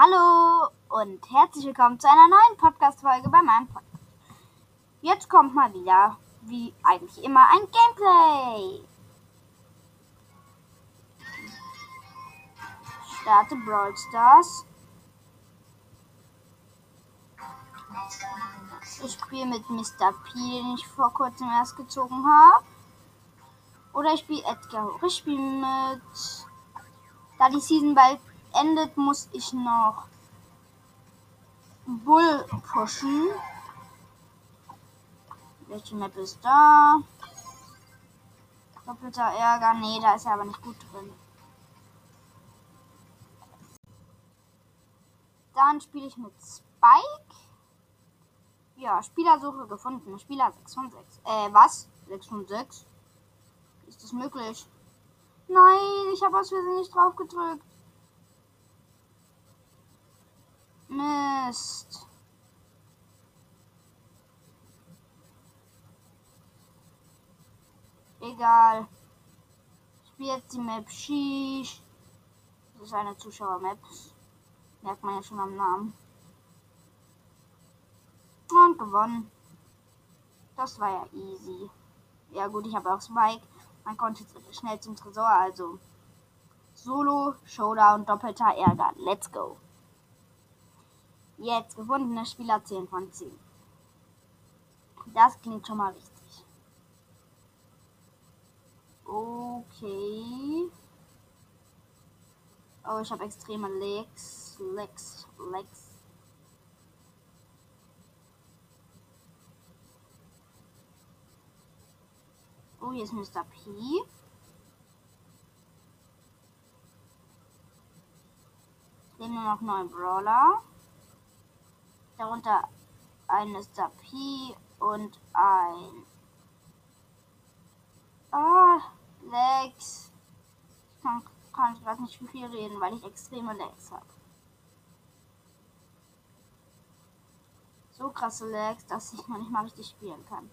Hallo und herzlich willkommen zu einer neuen Podcast-Folge bei meinem Podcast. Jetzt kommt mal wieder, wie eigentlich immer, ein Gameplay. Starte Brawl Stars. Ich spiele mit Mr. P, den ich vor kurzem erst gezogen habe. Oder ich spiele Edgar hoch. Ich spiele mit. Da die Season bald endet, muss ich noch Bull pushen. Welche Map ist da? Doppelter Ärger. Nee, da ist er aber nicht gut drin. Dann spiele ich mit Spike. Ja, Spielersuche gefunden. Spieler 6 von 6. Äh, was? 6 von 6? Ist das möglich? Nein, ich habe aus Versehen nicht drauf gedrückt. Mist. Egal. Ich spiele jetzt die Map Sheesh. Das ist eine Zuschauer-Map. Merkt man ja schon am Namen. Und gewonnen. Das war ja easy. Ja gut, ich habe auch Spike. Man konnte schnell zum Tresor, also Solo, Showdown, doppelter Ärger. Let's go. Jetzt gefundene Spieler 10 von 10. Das klingt schon mal richtig. Okay. Oh, ich habe extreme Legs. Legs. Legs. Oh, hier ist Mr. P. Leben nur noch neun Brawler. Darunter ein Mr. P und ein. Ah, Lex. Ich kann, kann gerade nicht viel reden, weil ich extreme Legs habe. So krasse Legs, dass ich noch nicht mal richtig spielen kann.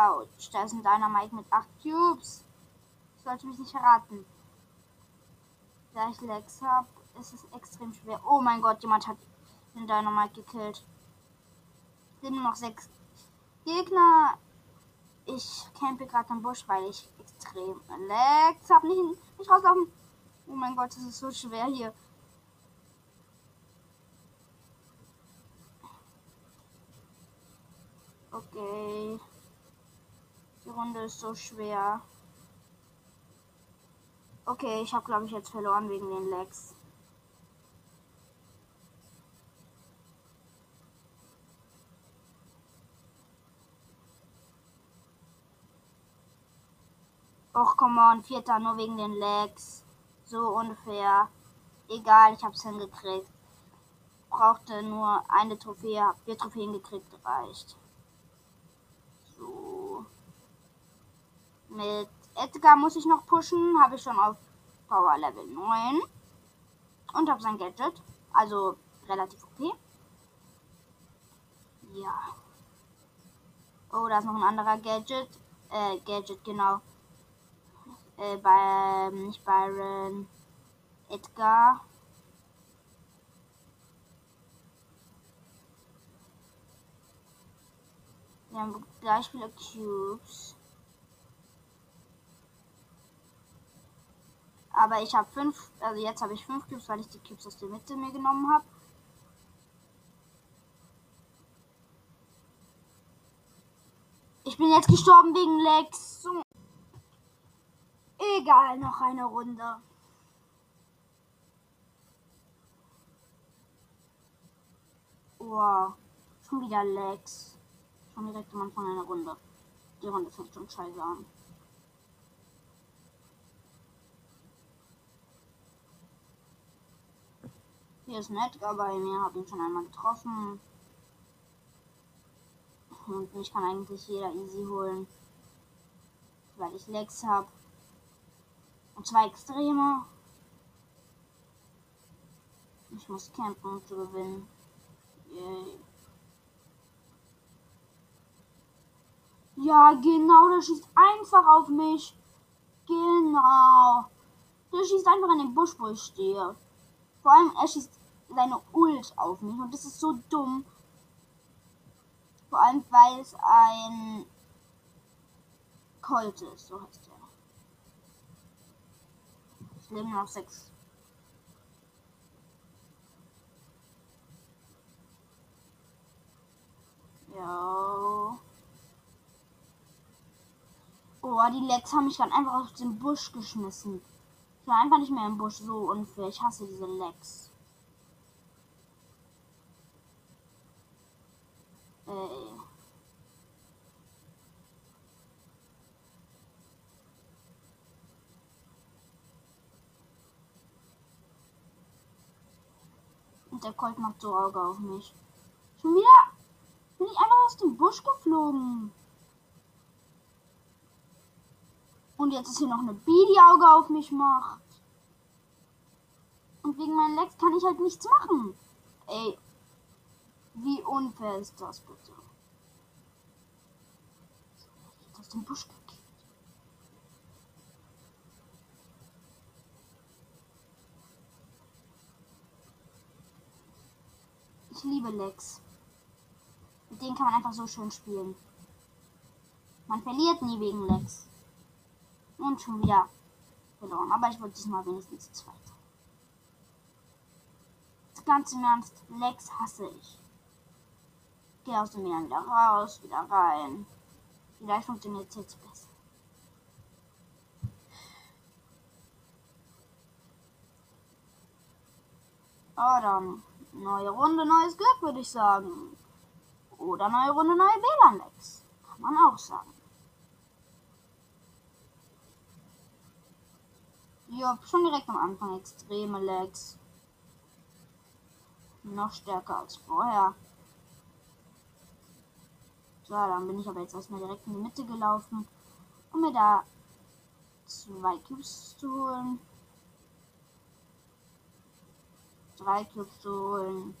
Autsch, da ist ein Dynamite mit 8 Cubes. Ich sollte mich nicht verraten. Da ich Lex habe, ist es extrem schwer. Oh mein Gott, jemand hat den Dynamite gekillt. Sind nur noch 6 Gegner. Ich campe gerade am Busch, weil ich extrem Lex habe. Nicht, nicht rauslaufen. Oh mein Gott, das ist so schwer hier. Okay. Die Runde ist so schwer. Okay, ich habe glaube ich jetzt verloren wegen den Legs. Och, komm on, vierter nur wegen den Legs. So unfair. Egal, ich hab's hingekriegt. Brauchte nur eine Trophäe, hab vier Trophäen gekriegt, reicht. Mit Edgar muss ich noch pushen. Habe ich schon auf Power Level 9. Und habe sein Gadget. Also relativ okay. Ja. Oh, da ist noch ein anderer Gadget. Äh, Gadget, genau. Äh, bei, nicht Byron. Edgar. Wir haben gleich viele Cubes. Aber ich habe fünf, also jetzt habe ich fünf Cubes, weil ich die Cubes aus der Mitte mir genommen habe. Ich bin jetzt gestorben wegen Lex. Egal, noch eine Runde. Wow, schon wieder Lex. Schon direkt am Anfang einer Runde. Die Runde fängt schon scheiße an. Hier ist Netgar bei mir, habe ihn schon einmal getroffen. Und mich kann eigentlich jeder easy holen. Weil ich Lex habe. Und zwei Extreme. Ich muss campen, um zu gewinnen. Yay. Ja, genau, der schießt einfach auf mich. Genau. Der schießt einfach in den Busch, wo ich stehe. Vor allem, er schießt seine Ult auf mich und das ist so dumm. Vor allem, weil es ein Colt ist, so heißt er. Ich lebe noch sechs. Ja. Oh, die Lex haben mich gerade einfach aus dem Busch geschmissen. Ich war einfach nicht mehr im Busch. So unfair. Ich hasse diese Lex. Ey. Der Colt macht so Auge auf mich. Schon wieder bin ich einfach aus dem Busch geflogen. Und jetzt ist hier noch eine Bee, die Auge auf mich macht. Und wegen meinen Lex kann ich halt nichts machen. Ey, wie unfair ist das bitte? Aus dem Busch gekickt. Ich liebe Lex. Mit denen kann man einfach so schön spielen. Man verliert nie wegen Lex. Und schon wieder verloren. Aber ich wollte diesmal wenigstens Zweiter. Ganz im Ernst, Lex hasse ich. Geh aus dem Meer wieder raus, wieder rein. Vielleicht funktioniert es jetzt besser. Oh, dann neue Runde, neues Glück, würde ich sagen. Oder neue Runde, neue WLAN-Lex. Kann man auch sagen. Ja, schon direkt am Anfang extreme Lags. Noch stärker als vorher. So, dann bin ich aber jetzt erstmal direkt in die Mitte gelaufen, um mir da zwei Cubes zu holen. Drei Cubes zu holen.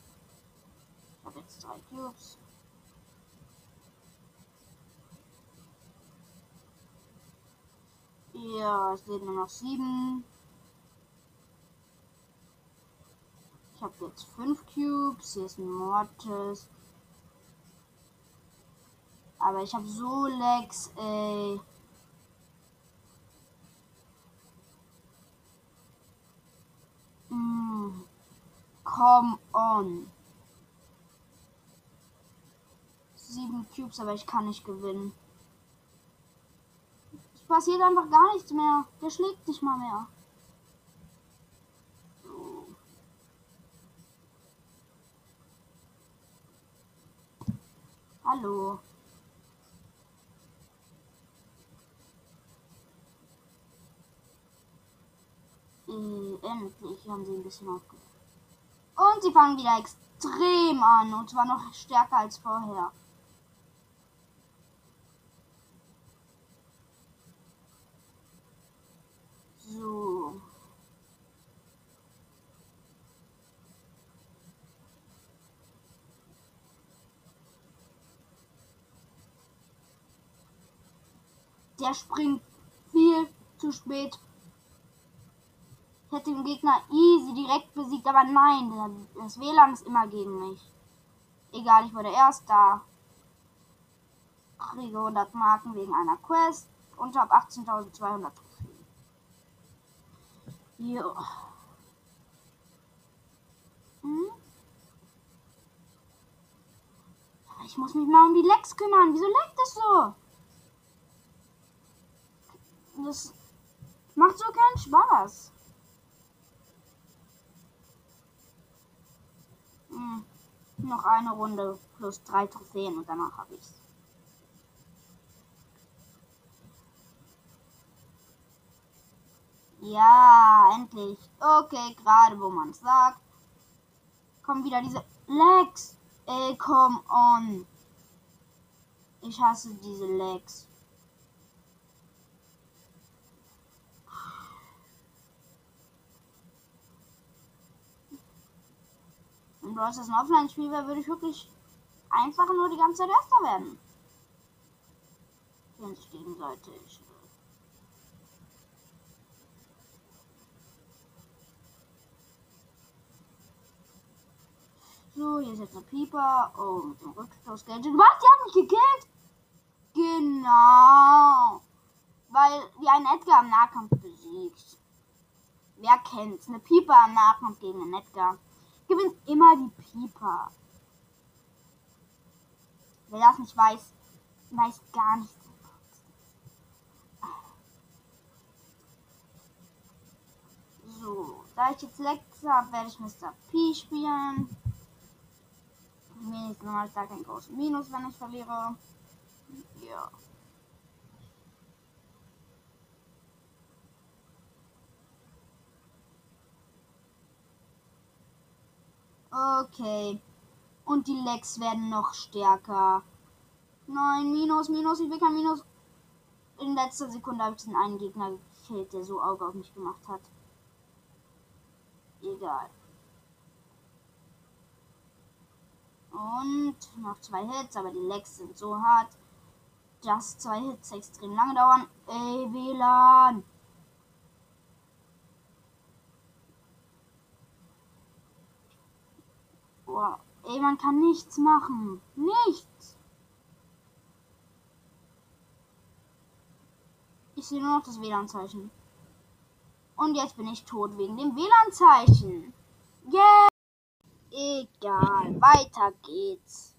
Ich habe jetzt drei Cubes. Ja, es leben nur noch sieben. Ich habe jetzt fünf Cubes. Hier ist ein Mortis. Aber ich habe so Lex, ey. Mm. Come on. Sieben Cubes, aber ich kann nicht gewinnen passiert einfach gar nichts mehr. Der schlägt nicht mal mehr. Hallo. Äh, endlich haben sie ein bisschen aufgehört. Und sie fangen wieder extrem an. Und zwar noch stärker als vorher. So. Der springt viel zu spät. Ich hätte den Gegner easy direkt besiegt, aber nein, das WLAN ist immer gegen mich. Egal, ich wurde erst da. Kriege 100 Marken wegen einer Quest und habe 18.200 Jo. Hm? Ich muss mich mal um die Lecks kümmern. Wieso leckt das so? Das macht so keinen Spaß. Hm. Noch eine Runde plus drei Trophäen und danach habe ich's. Ja, endlich. Okay, gerade wo man sagt. Kommen wieder diese Legs. Ey, come on. Ich hasse diese Legs. Wenn du das ein Offline-Spiel wäre, würde ich wirklich einfach nur die ganze Zeit Erster werden. Kennen sich gegenseitig. So, hier ist jetzt ein Pieper. Oh, mit dem Rückstoß. Was? Die hat mich gekillt? Genau. Weil wir einen Edgar im Nahkampf besiegt. Wer kennt's? Eine Pieper im Nahkampf gegen einen Edgar. Gewinnt immer die Pieper. Wer das nicht weiß, weiß gar nichts. So, da ich jetzt Lex habe, werde ich Mr. P spielen. Wenigstens mal da kein großes Minus, wenn ich verliere. Ja. Okay. Und die Lecks werden noch stärker. Nein, Minus, Minus, ich will kein Minus. In letzter Sekunde habe ich den einen Gegner gekillt, der so Auge auf mich gemacht hat. Egal. Und noch zwei Hits, aber die Lecks sind so hart, dass zwei Hits extrem lange dauern. Ey, WLAN! Boah, ey, man kann nichts machen. Nichts! Ich sehe nur noch das WLAN-Zeichen. Und jetzt bin ich tot wegen dem WLAN-Zeichen. Yeah! Egal, weiter geht's.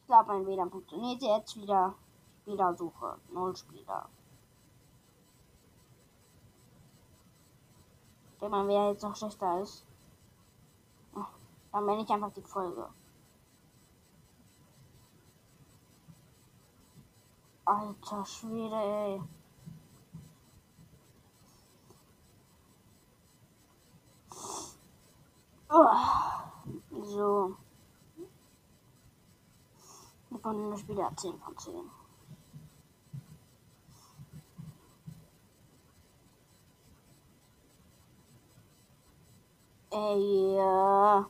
Ich glaube, mein WLAN funktioniert jetzt wieder. Spielersuche, null Spieler. Denke mal, wer jetzt noch schlechter ist. Dann bin ich einfach die Folge. Alter Schwede, ey. So. Wir konnten das Spiel 10 von 10. Ey, ja.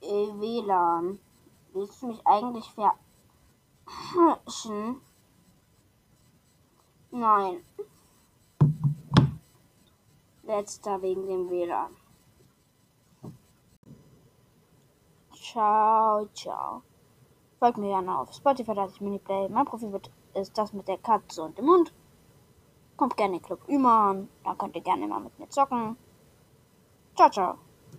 Ey, WLAN. Willst du mich eigentlich verarschen? Nein. Letzter wegen dem WLAN. Ciao, ciao. Folgt mir gerne auf Spotify, das ist Miniplay. Mein Profil wird, ist das mit der Katze und dem Hund. Kommt gerne in Club Üman. Da könnt ihr gerne mal mit mir zocken. Ciao, ciao.